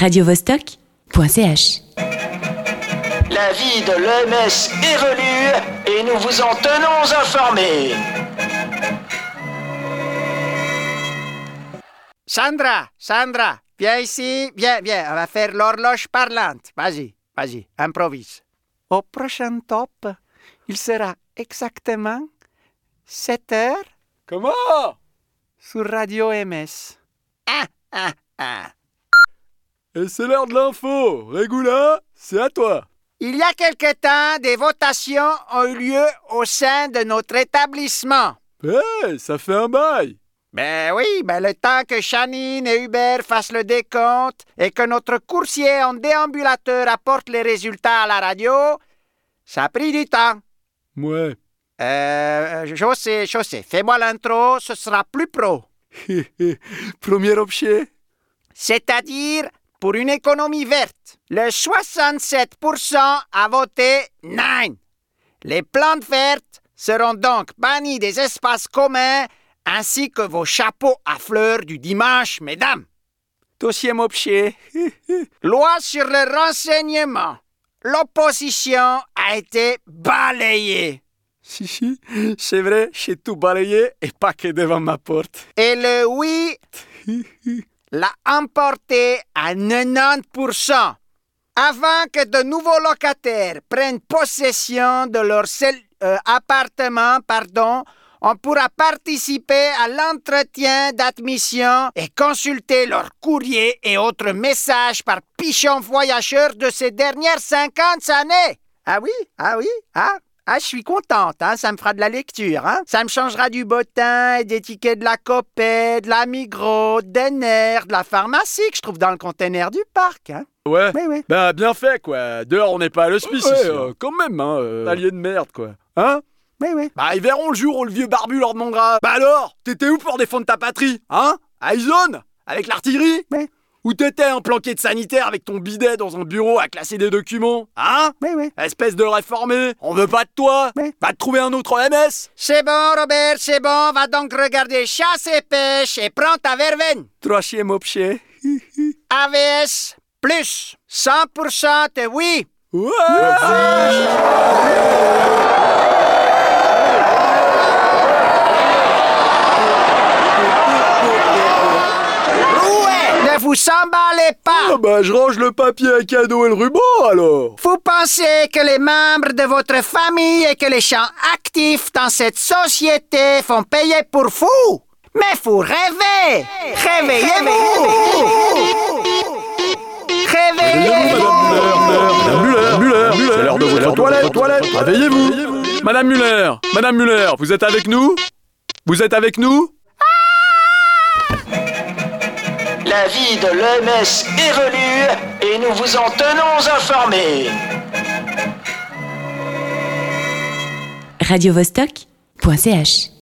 radiovostok.ch. La vie de l'EMS évolue et nous vous en tenons informés. Sandra, Sandra, viens ici, viens, viens, on va faire l'horloge parlante. Vas-y, vas-y, improvise. Au prochain top, il sera exactement 7 heures Comment? sur Radio MS. Ah, ah, ah. Et c'est l'heure de l'info. Régula, c'est à toi. Il y a quelque temps, des votations ont eu lieu au sein de notre établissement. Eh, ça fait un bail. Ben oui, ben le temps que Chanine et Hubert fassent le décompte et que notre coursier en déambulateur apporte les résultats à la radio, ça a pris du temps. Ouais. Euh, José, José, fais-moi l'intro, ce sera plus pro. Premier objet. C'est-à-dire pour une économie verte. Le 67% a voté non. Les plantes vertes seront donc bannies des espaces communs ainsi que vos chapeaux à fleurs du dimanche, mesdames. Deuxième objet. Loi sur le renseignement. L'opposition a été balayée. Si, si, c'est vrai, j'ai tout balayé et pas que devant ma porte. Et le oui l'a emporté à 90%. Avant que de nouveaux locataires prennent possession de leur seul euh, appartement, pardon, on pourra participer à l'entretien d'admission et consulter leurs courriers et autres messages par pichon voyageurs de ces dernières 50 années. Ah oui, ah oui, ah, ah, je suis contente, hein, ça me fera de la lecture, hein. Ça me changera du bottin et des tickets de la Copé, de la Migros, d'Ener, de la pharmacie que je trouve dans le container du parc, hein. Ouais. Oui, oui. Bah, bien fait, quoi. Dehors, on n'est pas à l'hospice Ouais, ici. euh, hein. quand même, hein. euh, Allié de merde, quoi. Hein? Oui, oui. Bah, ils verront le jour où le vieux barbu leur demandera. Bah alors, t'étais où pour défendre ta patrie Hein? À Avec l'artillerie? Ou t'étais un planqué de sanitaire avec ton bidet dans un bureau à classer des documents Hein Oui, oui. Espèce de réformé, on veut pas de toi. Va te trouver un autre MS C'est bon, Robert, c'est bon. Va donc regarder chasse et pêche et prends ta verveine. Troisième objet. AVS plus 100% de oui. Ouais vous emballez pas. Ah bah je range le papier à cadeau et le ruban alors. Vous pensez que les membres de votre famille et que les gens actifs dans cette société font payer pour vous? Mais vous rêvez. Réveillez-vous. Réveillez-vous. Madame Muller, Muller, Muller, c'est l'heure de votre toilette, toilette. Réveillez-vous. Madame Muller, Madame Muller, vous êtes avec nous? Vous êtes avec nous? La vie de l'EMS évolue et nous vous en tenons informés. radiovostok.ch.